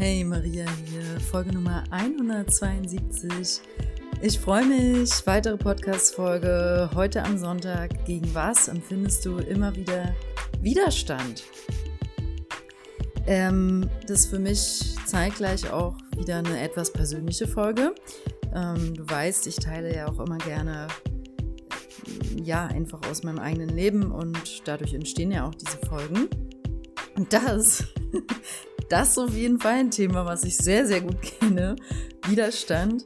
Hey Maria hier, Folge Nummer 172. Ich freue mich, weitere Podcast-Folge heute am Sonntag. Gegen was empfindest du immer wieder Widerstand? Ähm, das ist für mich zeitgleich auch wieder eine etwas persönliche Folge. Ähm, du weißt, ich teile ja auch immer gerne, ja, einfach aus meinem eigenen Leben und dadurch entstehen ja auch diese Folgen. Und das, das ist auf jeden Fall ein Thema, was ich sehr, sehr gut kenne. Widerstand.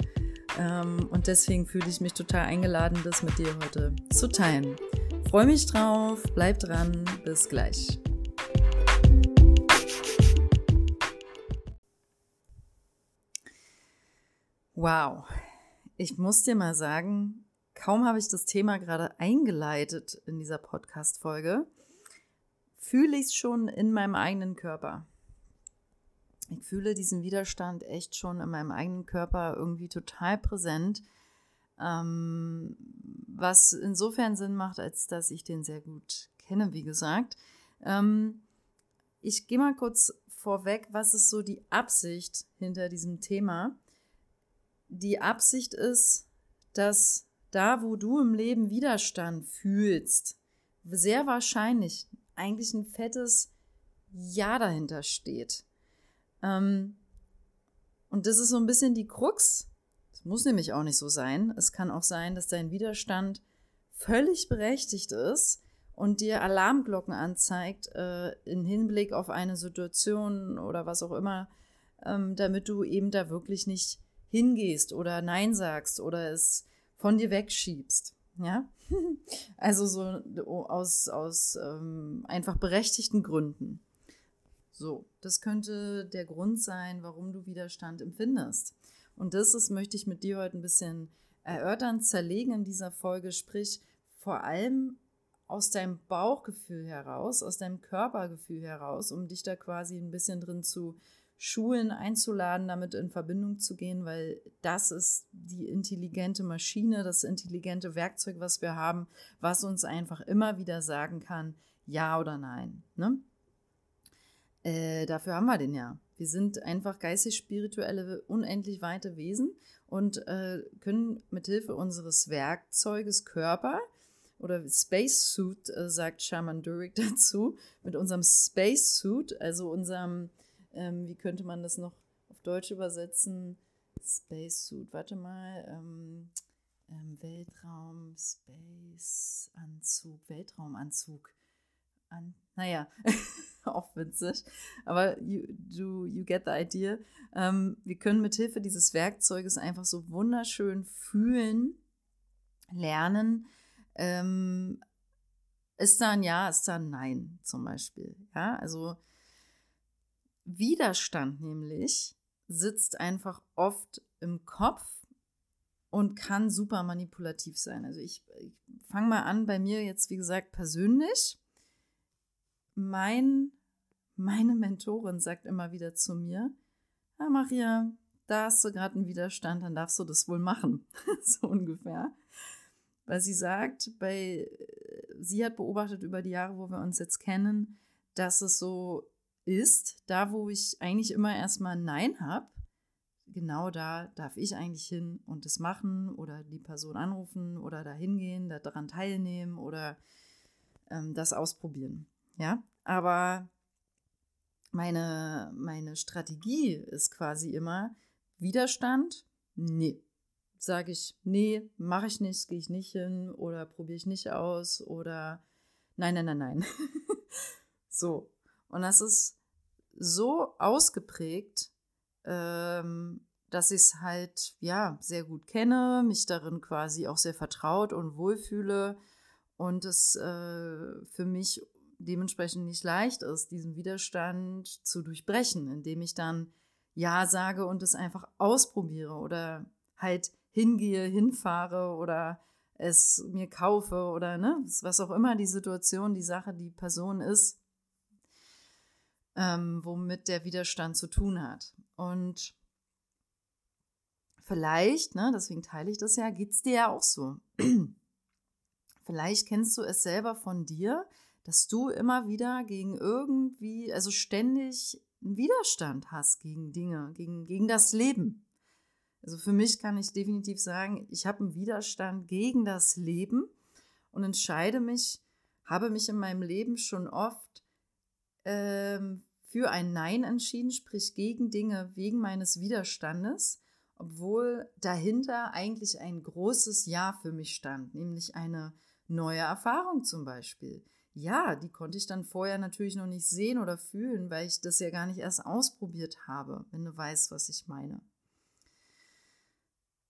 Ähm, und deswegen fühle ich mich total eingeladen, das mit dir heute zu teilen. Freue mich drauf, bleib dran, bis gleich. Wow, ich muss dir mal sagen, kaum habe ich das Thema gerade eingeleitet in dieser Podcast-Folge, fühle ich es schon in meinem eigenen Körper. Ich fühle diesen Widerstand echt schon in meinem eigenen Körper irgendwie total präsent, ähm, was insofern Sinn macht, als dass ich den sehr gut kenne, wie gesagt. Ähm, ich gehe mal kurz vorweg, was ist so die Absicht hinter diesem Thema? die Absicht ist, dass da, wo du im Leben Widerstand fühlst, sehr wahrscheinlich eigentlich ein fettes Ja dahinter steht. Ähm, und das ist so ein bisschen die Krux. Es muss nämlich auch nicht so sein. Es kann auch sein, dass dein Widerstand völlig berechtigt ist und dir Alarmglocken anzeigt äh, im Hinblick auf eine Situation oder was auch immer, ähm, damit du eben da wirklich nicht hingehst oder Nein sagst oder es von dir wegschiebst. Ja, also so aus, aus ähm, einfach berechtigten Gründen. So, das könnte der Grund sein, warum du Widerstand empfindest. Und das ist, möchte ich mit dir heute ein bisschen erörtern, zerlegen in dieser Folge, sprich vor allem aus deinem Bauchgefühl heraus, aus deinem Körpergefühl heraus, um dich da quasi ein bisschen drin zu Schulen einzuladen, damit in Verbindung zu gehen, weil das ist die intelligente Maschine, das intelligente Werkzeug, was wir haben, was uns einfach immer wieder sagen kann, ja oder nein. Ne? Äh, dafür haben wir den ja. Wir sind einfach geistig-spirituelle, unendlich weite Wesen und äh, können mithilfe unseres Werkzeuges Körper oder Spacesuit, äh, sagt Shaman Durek dazu, mit unserem Spacesuit, also unserem ähm, wie könnte man das noch auf Deutsch übersetzen? Spacesuit, warte mal. Ähm, ähm, Weltraum, Space, Anzug, Weltraumanzug. An, naja, auch witzig. Aber you, you, you get the idea. Ähm, wir können mit Hilfe dieses Werkzeuges einfach so wunderschön fühlen, lernen. Ähm, ist da ein Ja, ist da ein Nein zum Beispiel. Ja, also Widerstand nämlich sitzt einfach oft im Kopf und kann super manipulativ sein. Also ich, ich fange mal an bei mir jetzt, wie gesagt, persönlich. Mein, meine Mentorin sagt immer wieder zu mir, ja, Maria, da hast du gerade einen Widerstand, dann darfst du das wohl machen. so ungefähr. Weil sie sagt, bei, sie hat beobachtet über die Jahre, wo wir uns jetzt kennen, dass es so ist, da wo ich eigentlich immer erstmal Nein habe, genau da darf ich eigentlich hin und das machen oder die Person anrufen oder da hingehen, daran teilnehmen oder ähm, das ausprobieren. Ja, aber meine, meine Strategie ist quasi immer Widerstand, nee. Sage ich, nee, mache ich nicht, gehe ich nicht hin oder probiere ich nicht aus oder nein, nein, nein, nein. so, und das ist so ausgeprägt, ähm, dass ich es halt ja sehr gut kenne, mich darin quasi auch sehr vertraut und wohlfühle und es äh, für mich dementsprechend nicht leicht ist, diesen Widerstand zu durchbrechen, indem ich dann ja sage und es einfach ausprobiere oder halt hingehe, hinfahre oder es mir kaufe oder ne, was auch immer die Situation, die Sache, die Person ist, ähm, womit der Widerstand zu tun hat. Und vielleicht, ne, deswegen teile ich das ja, geht es dir ja auch so. vielleicht kennst du es selber von dir, dass du immer wieder gegen irgendwie, also ständig einen Widerstand hast gegen Dinge, gegen, gegen das Leben. Also für mich kann ich definitiv sagen, ich habe einen Widerstand gegen das Leben und entscheide mich, habe mich in meinem Leben schon oft ähm, für ein Nein entschieden, sprich gegen Dinge wegen meines Widerstandes, obwohl dahinter eigentlich ein großes Ja für mich stand, nämlich eine neue Erfahrung zum Beispiel. Ja, die konnte ich dann vorher natürlich noch nicht sehen oder fühlen, weil ich das ja gar nicht erst ausprobiert habe, wenn du weißt, was ich meine.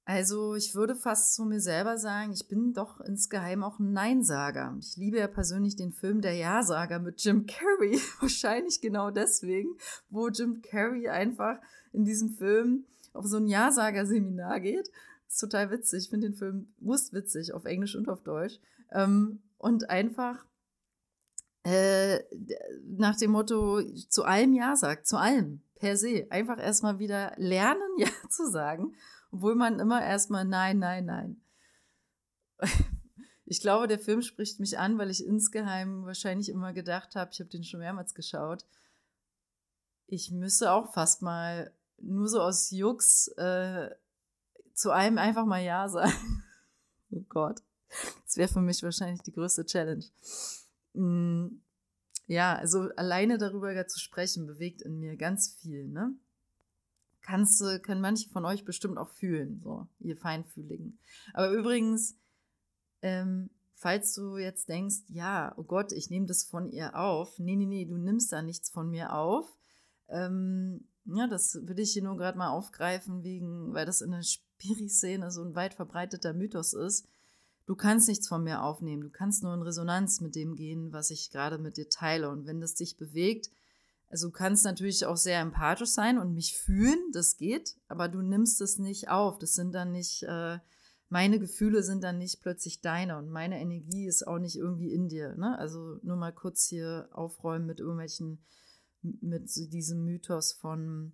Also ich würde fast zu mir selber sagen, ich bin doch insgeheim auch ein Neinsager. Ich liebe ja persönlich den Film Der Ja-Sager mit Jim Carrey. Wahrscheinlich genau deswegen, wo Jim Carrey einfach in diesem Film auf so ein Ja-Sager-Seminar geht. Das ist total witzig. Ich finde den Film wurstwitzig auf Englisch und auf Deutsch. Ähm, und einfach äh, nach dem Motto zu allem Ja sagt, zu allem, per se. Einfach erstmal wieder lernen, Ja zu sagen obwohl man immer erstmal nein, nein, nein. Ich glaube, der Film spricht mich an, weil ich insgeheim wahrscheinlich immer gedacht habe, ich habe den schon mehrmals geschaut, ich müsse auch fast mal nur so aus Jux äh, zu einem einfach mal Ja sagen. oh Gott. Das wäre für mich wahrscheinlich die größte Challenge. Mm, ja, also alleine darüber zu sprechen, bewegt in mir ganz viel, ne? kannst können manche von euch bestimmt auch fühlen, so, ihr Feinfühligen. Aber übrigens, ähm, falls du jetzt denkst, ja, oh Gott, ich nehme das von ihr auf. Nee, nee, nee, du nimmst da nichts von mir auf. Ähm, ja, das will ich hier nur gerade mal aufgreifen, wegen, weil das in der Spiri-Szene so ein weit verbreiteter Mythos ist. Du kannst nichts von mir aufnehmen. Du kannst nur in Resonanz mit dem gehen, was ich gerade mit dir teile. Und wenn das dich bewegt, also du kannst natürlich auch sehr empathisch sein und mich fühlen, das geht, aber du nimmst es nicht auf. Das sind dann nicht, äh, meine Gefühle sind dann nicht plötzlich deine und meine Energie ist auch nicht irgendwie in dir. Ne? Also nur mal kurz hier aufräumen mit irgendwelchen, mit diesem Mythos von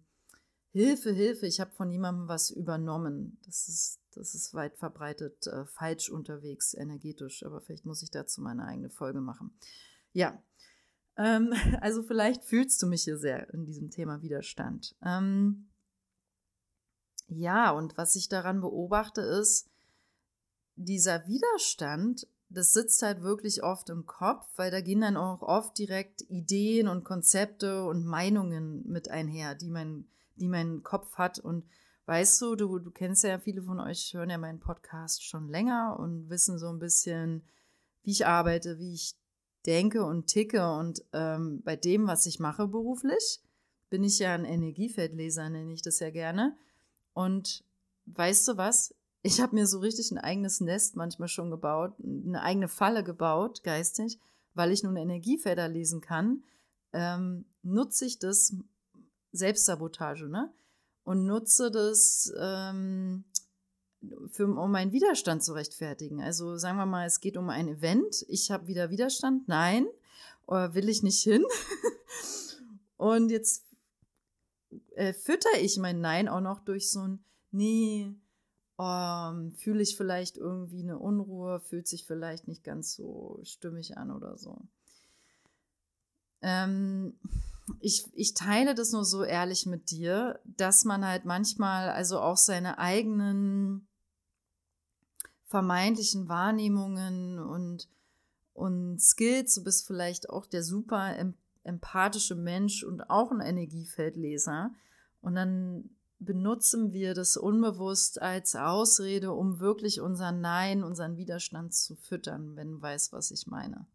Hilfe, Hilfe, ich habe von jemandem was übernommen. Das ist, das ist weit verbreitet äh, falsch unterwegs, energetisch, aber vielleicht muss ich dazu meine eigene Folge machen. Ja, ähm, also vielleicht fühlst du mich hier sehr in diesem Thema Widerstand. Ähm, ja, und was ich daran beobachte ist, dieser Widerstand, das sitzt halt wirklich oft im Kopf, weil da gehen dann auch oft direkt Ideen und Konzepte und Meinungen mit einher, die mein, die mein Kopf hat. Und weißt du, du, du kennst ja viele von euch, hören ja meinen Podcast schon länger und wissen so ein bisschen, wie ich arbeite, wie ich denke und ticke. Und ähm, bei dem, was ich mache beruflich, bin ich ja ein Energiefeldleser, nenne ich das ja gerne. Und weißt du was? Ich habe mir so richtig ein eigenes Nest manchmal schon gebaut, eine eigene Falle gebaut, geistig, weil ich nun Energiefelder lesen kann. Ähm, nutze ich das Selbstsabotage, ne? Und nutze das ähm, für, um meinen Widerstand zu rechtfertigen. Also sagen wir mal, es geht um ein Event, ich habe wieder Widerstand, nein, oder will ich nicht hin. Und jetzt äh, fütter ich mein Nein auch noch durch so ein Nee, ähm, fühle ich vielleicht irgendwie eine Unruhe, fühlt sich vielleicht nicht ganz so stimmig an oder so. Ähm, ich, ich teile das nur so ehrlich mit dir, dass man halt manchmal also auch seine eigenen vermeintlichen Wahrnehmungen und, und Skills. Du bist vielleicht auch der super empathische Mensch und auch ein Energiefeldleser. Und dann benutzen wir das unbewusst als Ausrede, um wirklich unseren Nein, unseren Widerstand zu füttern, wenn du weißt, was ich meine.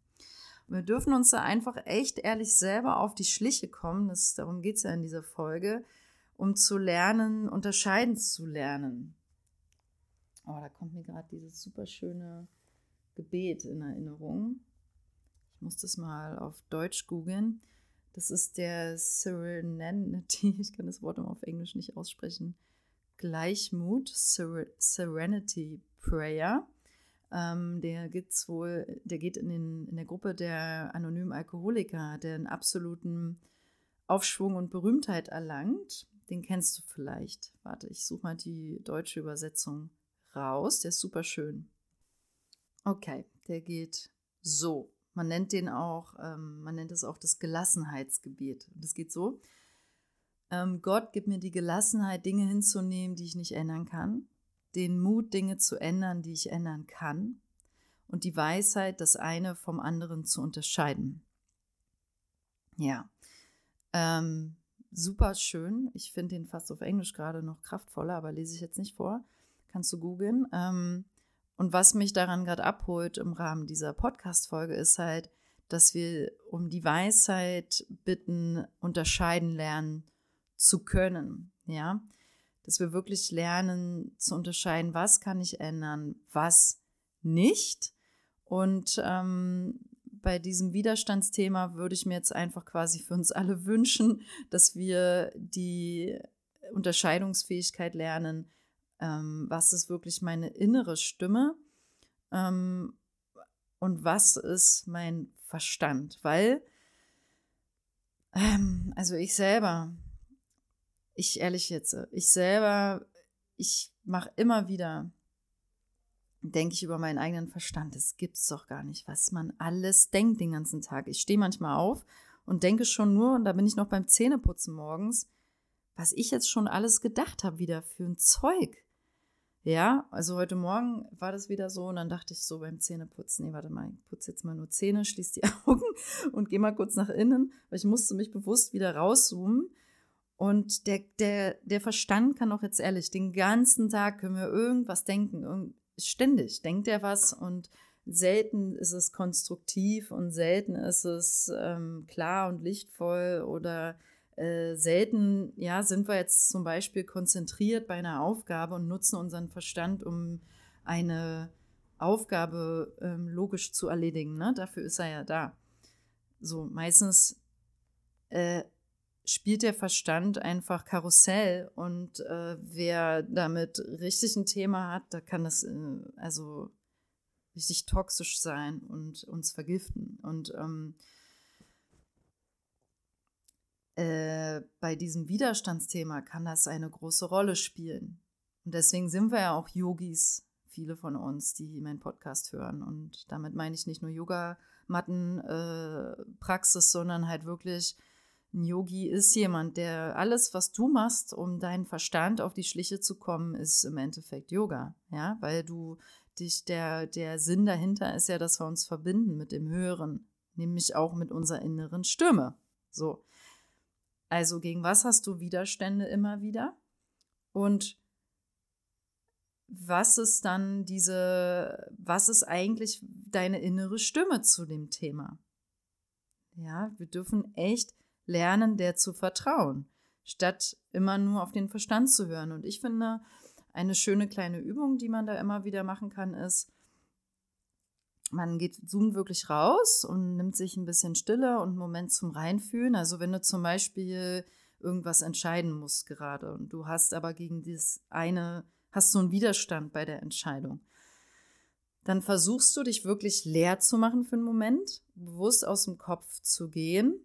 Wir dürfen uns da einfach echt ehrlich selber auf die Schliche kommen, das, darum geht es ja in dieser Folge, um zu lernen, unterscheiden zu lernen. Oh, da kommt mir gerade dieses super schöne Gebet in Erinnerung. Ich muss das mal auf Deutsch googeln. Das ist der Serenity, ich kann das Wort immer auf Englisch nicht aussprechen. Gleichmut, Serenity Prayer. Ähm, der geht's wohl, der geht in, den, in der Gruppe der anonymen Alkoholiker, der einen absoluten Aufschwung und Berühmtheit erlangt. Den kennst du vielleicht. Warte, ich suche mal die deutsche Übersetzung raus. Der ist super schön. Okay, der geht so. Man nennt den auch, ähm, man nennt es auch das Gelassenheitsgebet. Das geht so. Ähm, Gott gibt mir die Gelassenheit, Dinge hinzunehmen, die ich nicht ändern kann, den Mut, Dinge zu ändern, die ich ändern kann und die Weisheit, das eine vom anderen zu unterscheiden. Ja, ähm, super schön. Ich finde den fast auf Englisch gerade noch kraftvoller, aber lese ich jetzt nicht vor. Kannst du googeln. Ähm, und was mich daran gerade abholt im Rahmen dieser Podcast-Folge ist halt, dass wir um die Weisheit bitten, unterscheiden lernen zu können. Ja, dass wir wirklich lernen zu unterscheiden, was kann ich ändern, was nicht. Und ähm, bei diesem Widerstandsthema würde ich mir jetzt einfach quasi für uns alle wünschen, dass wir die Unterscheidungsfähigkeit lernen, ähm, was ist wirklich meine innere Stimme ähm, und was ist mein Verstand. Weil, ähm, also ich selber, ich ehrlich jetzt, ich selber, ich mache immer wieder denke ich über meinen eigenen Verstand. Das gibt's doch gar nicht, was man alles denkt den ganzen Tag. Ich stehe manchmal auf und denke schon nur, und da bin ich noch beim Zähneputzen morgens, was ich jetzt schon alles gedacht habe wieder für ein Zeug. Ja, also heute Morgen war das wieder so und dann dachte ich so beim Zähneputzen, nee, warte mal, ich putze jetzt mal nur Zähne, schließe die Augen und gehe mal kurz nach innen, weil ich musste mich bewusst wieder rauszoomen. Und der, der, der Verstand kann auch jetzt ehrlich, den ganzen Tag können wir irgendwas denken, ständig denkt er was und selten ist es konstruktiv und selten ist es ähm, klar und lichtvoll oder äh, selten, ja, sind wir jetzt zum Beispiel konzentriert bei einer Aufgabe und nutzen unseren Verstand, um eine Aufgabe ähm, logisch zu erledigen. Ne? Dafür ist er ja da. So, meistens äh, spielt der Verstand einfach Karussell und äh, wer damit richtig ein Thema hat, da kann das äh, also richtig toxisch sein und uns vergiften. Und ähm, äh, bei diesem Widerstandsthema kann das eine große Rolle spielen. Und deswegen sind wir ja auch Yogis, viele von uns, die meinen Podcast hören. Und damit meine ich nicht nur Yoga-Matten-Praxis, äh, sondern halt wirklich ein Yogi ist jemand, der alles, was du machst, um deinen Verstand auf die Schliche zu kommen, ist im Endeffekt Yoga. Ja, weil du dich, der, der Sinn dahinter ist ja, dass wir uns verbinden mit dem Höheren, nämlich auch mit unserer inneren Stimme. So. Also gegen was hast du Widerstände immer wieder? Und was ist dann diese, was ist eigentlich deine innere Stimme zu dem Thema? Ja, wir dürfen echt lernen, der zu vertrauen, statt immer nur auf den Verstand zu hören. Und ich finde, eine schöne kleine Übung, die man da immer wieder machen kann, ist, man geht, zoomt wirklich raus und nimmt sich ein bisschen Stille und einen Moment zum Reinfühlen. Also wenn du zum Beispiel irgendwas entscheiden musst gerade und du hast aber gegen dieses eine, hast so einen Widerstand bei der Entscheidung, dann versuchst du dich wirklich leer zu machen für einen Moment, bewusst aus dem Kopf zu gehen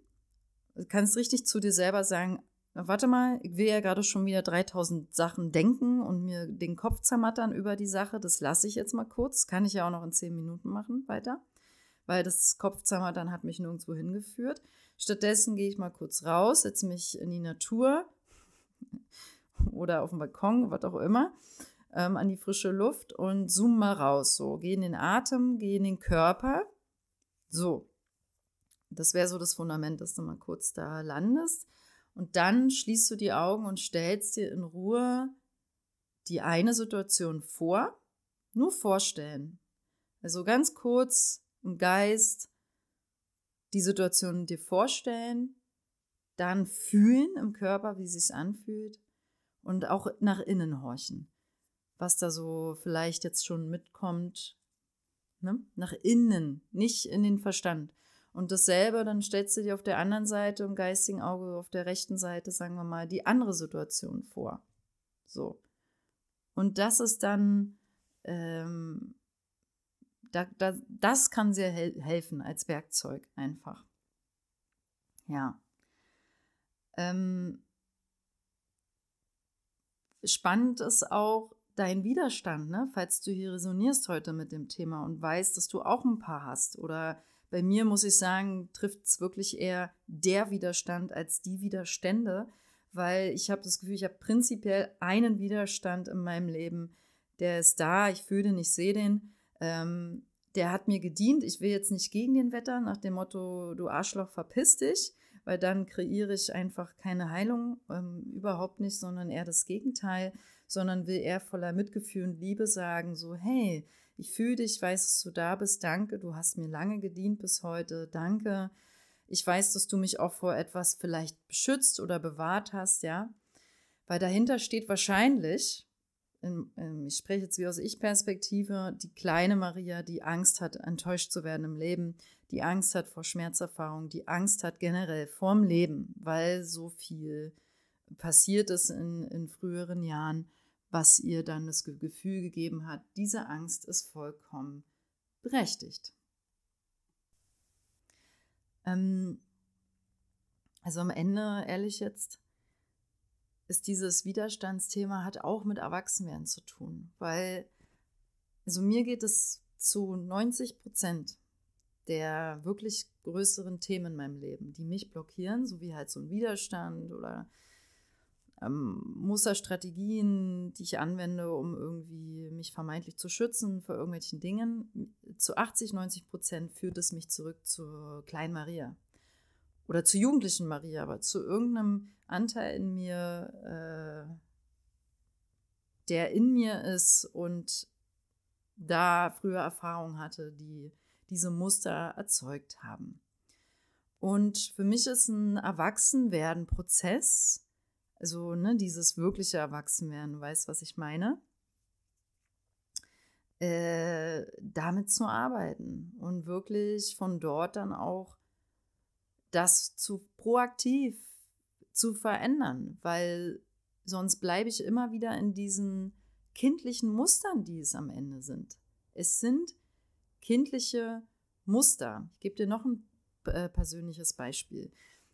kannst richtig zu dir selber sagen, warte mal, ich will ja gerade schon wieder 3000 Sachen denken und mir den Kopf zermattern über die Sache. Das lasse ich jetzt mal kurz. Kann ich ja auch noch in 10 Minuten machen weiter, weil das Kopfzermattern hat mich nirgendwo hingeführt. Stattdessen gehe ich mal kurz raus, setze mich in die Natur oder auf den Balkon, was auch immer, ähm, an die frische Luft und zoome mal raus. So, gehe in den Atem, gehe in den Körper. So, das wäre so das Fundament, dass du mal kurz da landest. Und dann schließt du die Augen und stellst dir in Ruhe die eine Situation vor. Nur vorstellen. Also ganz kurz im Geist die Situation dir vorstellen, dann fühlen im Körper, wie es sich anfühlt und auch nach innen horchen, was da so vielleicht jetzt schon mitkommt. Ne? Nach innen, nicht in den Verstand. Und dasselbe, dann stellst du dir auf der anderen Seite im geistigen Auge, auf der rechten Seite, sagen wir mal, die andere Situation vor. So. Und das ist dann, ähm, da, da, das kann sehr hel helfen als Werkzeug einfach. Ja. Ähm, spannend ist auch dein Widerstand, ne? falls du hier resonierst heute mit dem Thema und weißt, dass du auch ein paar hast oder bei mir muss ich sagen, trifft es wirklich eher der Widerstand als die Widerstände, weil ich habe das Gefühl, ich habe prinzipiell einen Widerstand in meinem Leben, der ist da, ich fühle den, ich sehe den. Ähm, der hat mir gedient. Ich will jetzt nicht gegen den Wetter, nach dem Motto, du Arschloch, verpiss dich, weil dann kreiere ich einfach keine Heilung, ähm, überhaupt nicht, sondern eher das Gegenteil, sondern will eher voller Mitgefühl und Liebe sagen, so, hey, ich fühle dich, weiß, dass du da bist, danke, du hast mir lange gedient bis heute, danke. Ich weiß, dass du mich auch vor etwas vielleicht beschützt oder bewahrt hast, ja. Weil dahinter steht wahrscheinlich, ich spreche jetzt wie aus Ich-Perspektive, die kleine Maria, die Angst hat, enttäuscht zu werden im Leben, die Angst hat vor Schmerzerfahrung, die Angst hat generell vorm Leben, weil so viel passiert ist in, in früheren Jahren, was ihr dann das Gefühl gegeben hat, diese Angst ist vollkommen berechtigt. Ähm, also am Ende, ehrlich jetzt, ist dieses Widerstandsthema hat auch mit Erwachsenwerden zu tun, weil also mir geht es zu 90 Prozent der wirklich größeren Themen in meinem Leben, die mich blockieren, so wie halt so ein Widerstand oder ähm, Musterstrategien, die ich anwende, um irgendwie mich vermeintlich zu schützen vor irgendwelchen Dingen. Zu 80, 90 Prozent führt es mich zurück zur kleinen Maria oder zur jugendlichen Maria, aber zu irgendeinem Anteil in mir, äh, der in mir ist und da früher Erfahrungen hatte, die diese Muster erzeugt haben. Und für mich ist ein Erwachsenwerden-Prozess, also ne, dieses wirkliche Erwachsenwerden, weißt was ich meine? Äh, damit zu arbeiten und wirklich von dort dann auch das zu proaktiv zu verändern, weil sonst bleibe ich immer wieder in diesen kindlichen Mustern, die es am Ende sind. Es sind kindliche Muster. Ich gebe dir noch ein äh, persönliches Beispiel.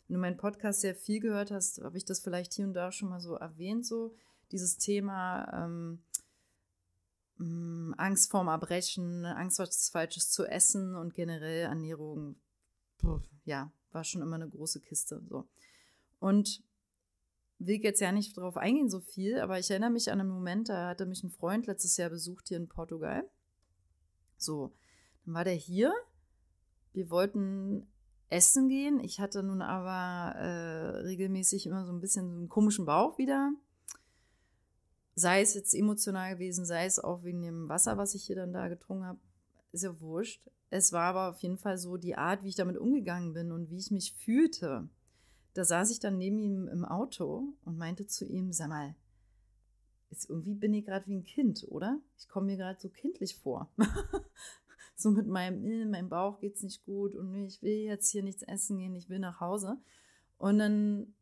Wenn du meinen Podcast sehr viel gehört hast, habe ich das vielleicht hier und da schon mal so erwähnt, so dieses Thema ähm, mm, Angst vorm Erbrechen, Angst, was Falsches zu essen und generell Ernährung. Ja, war schon immer eine große Kiste. So. Und will jetzt ja nicht darauf eingehen, so viel, aber ich erinnere mich an einen Moment, da hatte mich ein Freund letztes Jahr besucht hier in Portugal. So, dann war der hier. Wir wollten essen gehen. Ich hatte nun aber äh, regelmäßig immer so ein bisschen so einen komischen Bauch wieder. Sei es jetzt emotional gewesen, sei es auch wegen dem Wasser, was ich hier dann da getrunken habe. Ist ja wurscht. Es war aber auf jeden Fall so die Art, wie ich damit umgegangen bin und wie ich mich fühlte. Da saß ich dann neben ihm im Auto und meinte zu ihm, sag mal, jetzt irgendwie bin ich gerade wie ein Kind, oder? Ich komme mir gerade so kindlich vor. so mit meinem, äh, meinem Bauch geht's nicht gut und ich will jetzt hier nichts essen gehen, ich will nach Hause. Und dann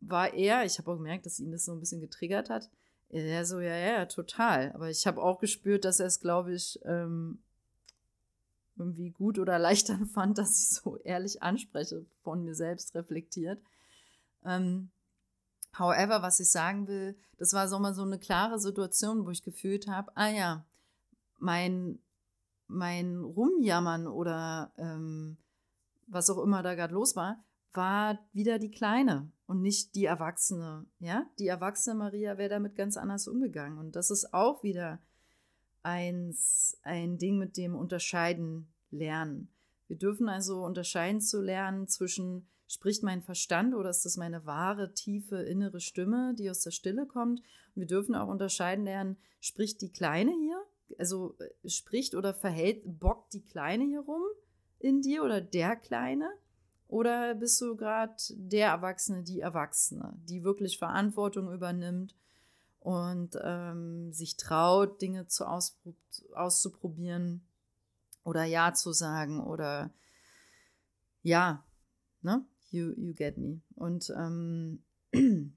war er, ich habe auch gemerkt, dass ihn das so ein bisschen getriggert hat. Er so, ja, ja, total. Aber ich habe auch gespürt, dass er es, glaube ich, ähm, irgendwie gut oder leichter fand, dass ich so ehrlich anspreche, von mir selbst reflektiert. Ähm, however, was ich sagen will, das war so mal so eine klare Situation, wo ich gefühlt habe, ah ja, mein, mein Rumjammern oder ähm, was auch immer da gerade los war, war wieder die Kleine und nicht die Erwachsene. Ja, die erwachsene Maria wäre damit ganz anders umgegangen. Und das ist auch wieder eins, ein Ding, mit dem Unterscheiden lernen. Wir dürfen also unterscheiden zu lernen zwischen, spricht mein Verstand oder ist das meine wahre, tiefe, innere Stimme, die aus der Stille kommt. Und wir dürfen auch unterscheiden lernen, spricht die Kleine hier, also äh, spricht oder verhält, bockt die Kleine hier rum in dir oder der Kleine? Oder bist du gerade der Erwachsene, die Erwachsene, die wirklich Verantwortung übernimmt und ähm, sich traut, Dinge zu auszuprobieren oder Ja zu sagen oder ja, ne? You, you get me. Und ähm,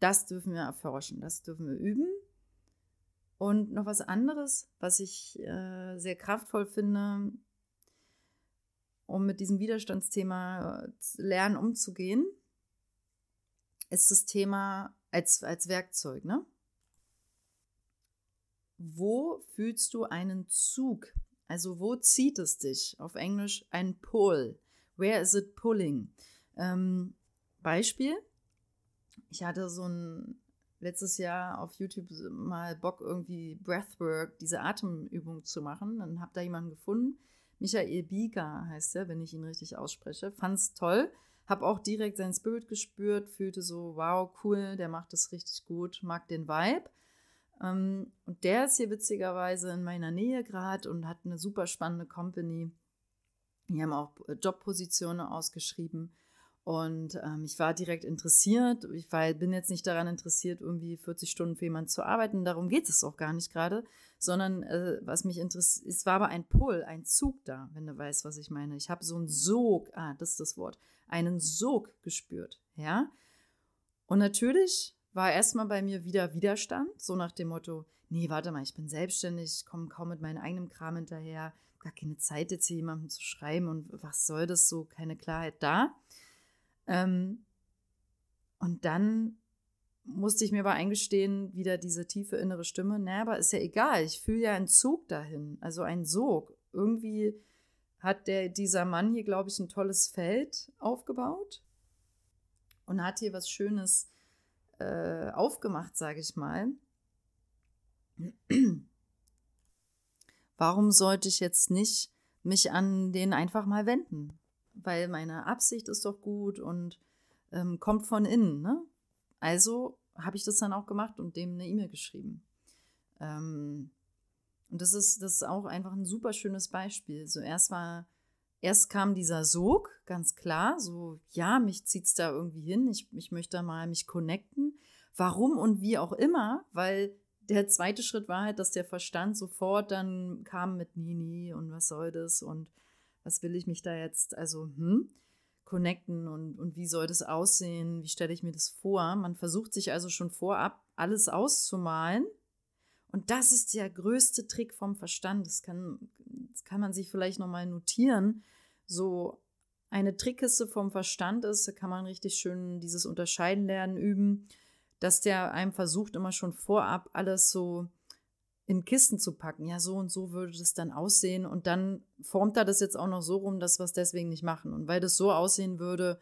das dürfen wir erforschen, das dürfen wir üben. Und noch was anderes, was ich äh, sehr kraftvoll finde, um mit diesem Widerstandsthema äh, lernen umzugehen, ist das Thema als, als Werkzeug, ne? Wo fühlst du einen Zug? Also wo zieht es dich? Auf Englisch ein Pull. Where is it pulling? Ähm, Beispiel. Ich hatte so ein letztes Jahr auf YouTube mal Bock, irgendwie Breathwork, diese Atemübung zu machen. Dann habe da jemanden gefunden. Michael Bieger heißt er, wenn ich ihn richtig ausspreche. Fand's toll. Habe auch direkt seinen Spirit gespürt, fühlte so, wow, cool, der macht das richtig gut, mag den Vibe. Ähm, und der ist hier witzigerweise in meiner Nähe gerade und hat eine super spannende Company. Die haben auch Jobpositionen ausgeschrieben. Und ähm, ich war direkt interessiert. Ich war, bin jetzt nicht daran interessiert, irgendwie 40 Stunden für jemanden zu arbeiten. Darum geht es auch gar nicht gerade. Sondern äh, was mich interessiert, es war aber ein Pull, ein Zug da, wenn du weißt, was ich meine. Ich habe so einen Sog, ah, das ist das Wort, einen Sog gespürt. Ja. Und natürlich war erstmal bei mir wieder Widerstand, so nach dem Motto, nee, warte mal, ich bin selbstständig, komme kaum mit meinem eigenen Kram hinterher, gar keine Zeit jetzt hier jemandem zu schreiben und was soll das so, keine Klarheit da. Ähm, und dann musste ich mir aber eingestehen, wieder diese tiefe innere Stimme, naja, aber ist ja egal, ich fühle ja einen Zug dahin, also einen Sog. Irgendwie hat der, dieser Mann hier, glaube ich, ein tolles Feld aufgebaut und hat hier was Schönes äh, aufgemacht, sage ich mal. Warum sollte ich jetzt nicht mich an den einfach mal wenden? Weil meine Absicht ist doch gut und ähm, kommt von innen. Ne? Also habe ich das dann auch gemacht und dem eine E-Mail geschrieben. Ähm, und das ist, das ist auch einfach ein super schönes Beispiel. So erst war, erst kam dieser Sog, ganz klar, so, ja, mich zieht es da irgendwie hin, ich, ich möchte da mal mich connecten. Warum und wie auch immer, weil der zweite Schritt war halt, dass der Verstand sofort dann kam mit Nini und was soll das und was will ich mich da jetzt, also, hm, connecten und, und wie soll das aussehen, wie stelle ich mir das vor. Man versucht sich also schon vorab alles auszumalen. Und das ist der größte Trick vom Verstand. Das kann, das kann man sich vielleicht nochmal notieren. So eine Trickkiste vom Verstand ist, da kann man richtig schön dieses Unterscheiden lernen, üben dass der einem versucht, immer schon vorab alles so in Kisten zu packen. Ja, so und so würde das dann aussehen. Und dann formt er das jetzt auch noch so rum, dass wir es deswegen nicht machen. Und weil das so aussehen würde,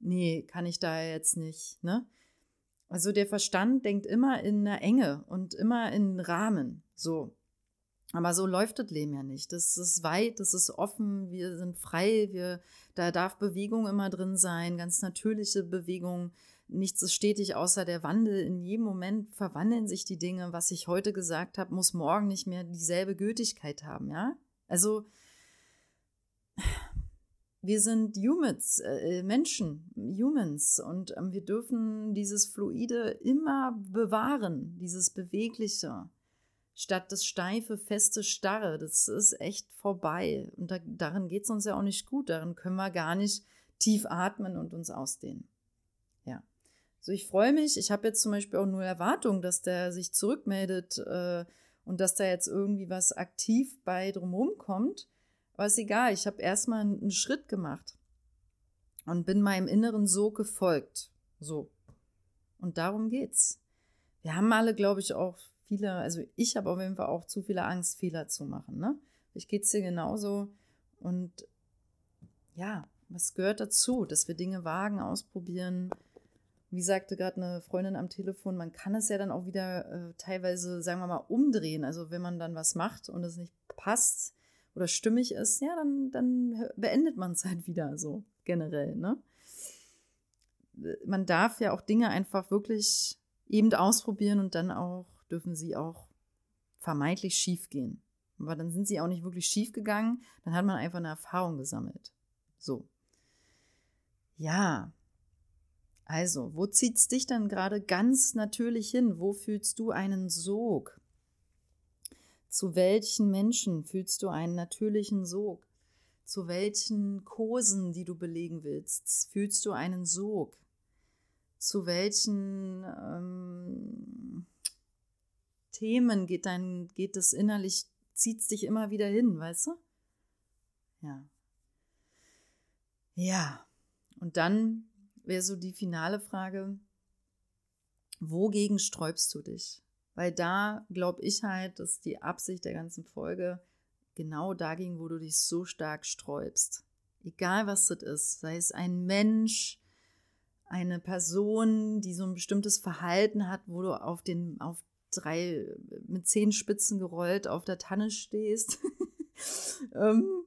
nee, kann ich da jetzt nicht. Ne? Also der Verstand denkt immer in einer Enge und immer in Rahmen. So. Aber so läuft das Leben ja nicht. Das ist weit, das ist offen, wir sind frei, wir, da darf Bewegung immer drin sein, ganz natürliche Bewegung nichts ist stetig außer der Wandel. In jedem Moment verwandeln sich die Dinge. Was ich heute gesagt habe, muss morgen nicht mehr dieselbe Gültigkeit haben, ja? Also, wir sind Humans, äh, Menschen, Humans und ähm, wir dürfen dieses Fluide immer bewahren, dieses Bewegliche, statt das steife, feste, starre. Das ist echt vorbei und da, darin geht es uns ja auch nicht gut, darin können wir gar nicht tief atmen und uns ausdehnen. So, ich freue mich. Ich habe jetzt zum Beispiel auch nur Erwartung, dass der sich zurückmeldet äh, und dass da jetzt irgendwie was aktiv bei drumherum kommt. Aber ist egal. Ich habe erstmal einen Schritt gemacht und bin meinem Inneren so gefolgt. So. Und darum geht's. Wir haben alle, glaube ich, auch viele, also ich habe auf jeden Fall auch zu viele Angst, Fehler zu machen. Ne? Ich geht's dir genauso. Und ja, was gehört dazu, dass wir Dinge wagen, ausprobieren, wie sagte gerade eine Freundin am Telefon, man kann es ja dann auch wieder äh, teilweise, sagen wir mal, umdrehen. Also wenn man dann was macht und es nicht passt oder stimmig ist, ja, dann, dann beendet man es halt wieder so generell. Ne? Man darf ja auch Dinge einfach wirklich eben ausprobieren und dann auch dürfen sie auch vermeintlich schief gehen. Aber dann sind sie auch nicht wirklich schief gegangen, dann hat man einfach eine Erfahrung gesammelt. So. Ja, also, wo zieht's dich dann gerade ganz natürlich hin? Wo fühlst du einen Sog? Zu welchen Menschen fühlst du einen natürlichen Sog? Zu welchen Kursen, die du belegen willst, fühlst du einen Sog? Zu welchen ähm, Themen geht dein, geht es innerlich, zieht es dich immer wieder hin, weißt du? Ja. Ja. Und dann wäre so die finale Frage, wogegen sträubst du dich? Weil da glaube ich halt, dass die Absicht der ganzen Folge genau dagegen, wo du dich so stark sträubst. Egal was das ist, sei es ein Mensch, eine Person, die so ein bestimmtes Verhalten hat, wo du auf den, auf drei, mit zehn Spitzen gerollt auf der Tanne stehst. ähm,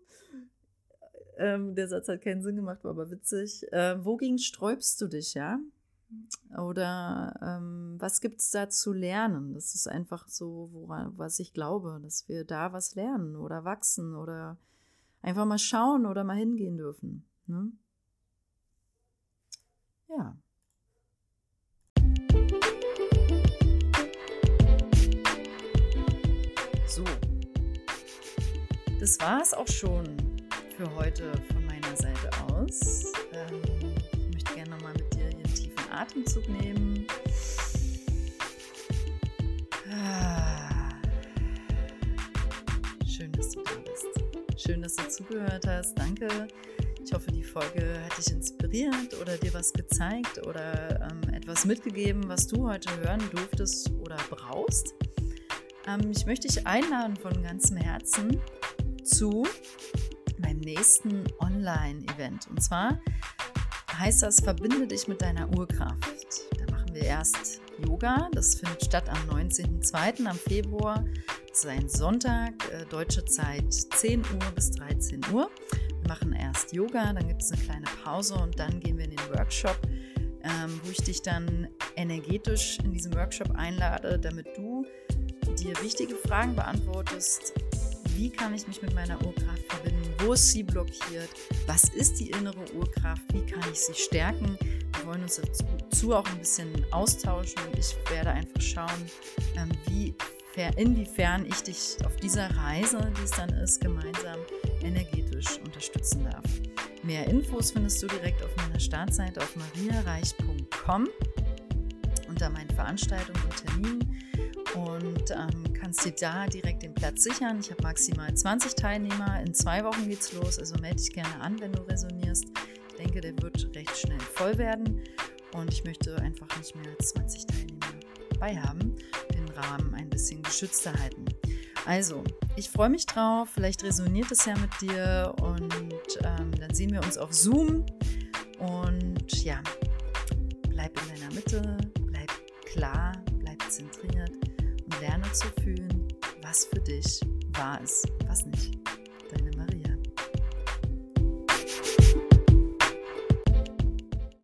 ähm, der Satz hat keinen Sinn gemacht, war aber witzig. Äh, wogegen sträubst du dich, ja? Oder ähm, was gibt es da zu lernen? Das ist einfach so, woran, was ich glaube, dass wir da was lernen oder wachsen oder einfach mal schauen oder mal hingehen dürfen. Ne? Ja. So. Das war es auch schon für heute von meiner Seite aus. Ähm, ich möchte gerne nochmal mit dir hier einen tiefen Atemzug nehmen. Ah. Schön, dass du da bist. Schön, dass du zugehört hast. Danke. Ich hoffe, die Folge hat dich inspiriert oder dir was gezeigt oder ähm, etwas mitgegeben, was du heute hören durftest oder brauchst. Ähm, ich möchte dich einladen von ganzem Herzen zu meinem nächsten Online-Event. Und zwar heißt das, verbinde dich mit deiner Urkraft. Da machen wir erst Yoga. Das findet statt am 19.02. am Februar. Das ist ein Sonntag, äh, deutsche Zeit 10 Uhr bis 13 Uhr. Wir machen erst Yoga, dann gibt es eine kleine Pause und dann gehen wir in den Workshop, ähm, wo ich dich dann energetisch in diesem Workshop einlade, damit du dir wichtige Fragen beantwortest. Wie kann ich mich mit meiner Urkraft verbinden? Wo ist sie blockiert? Was ist die innere Urkraft? Wie kann ich sie stärken? Wir wollen uns dazu auch ein bisschen austauschen und ich werde einfach schauen, ähm, wie, inwiefern ich dich auf dieser Reise, die es dann ist, gemeinsam energetisch unterstützen darf. Mehr Infos findest du direkt auf meiner Startseite auf mariareich.com unter meinen Veranstaltungen und Terminen und ähm, kannst dir da direkt den Platz sichern. Ich habe maximal 20 Teilnehmer. In zwei Wochen geht's los, also melde dich gerne an, wenn du resonierst. Ich denke, der wird recht schnell voll werden und ich möchte einfach nicht mehr als 20 Teilnehmer dabei haben, den Rahmen ein bisschen geschützter halten. Also, ich freue mich drauf. Vielleicht resoniert es ja mit dir und ähm, dann sehen wir uns auf Zoom. Und ja, bleib in deiner Mitte, bleib klar, zu fühlen, was für dich wahr ist, was nicht.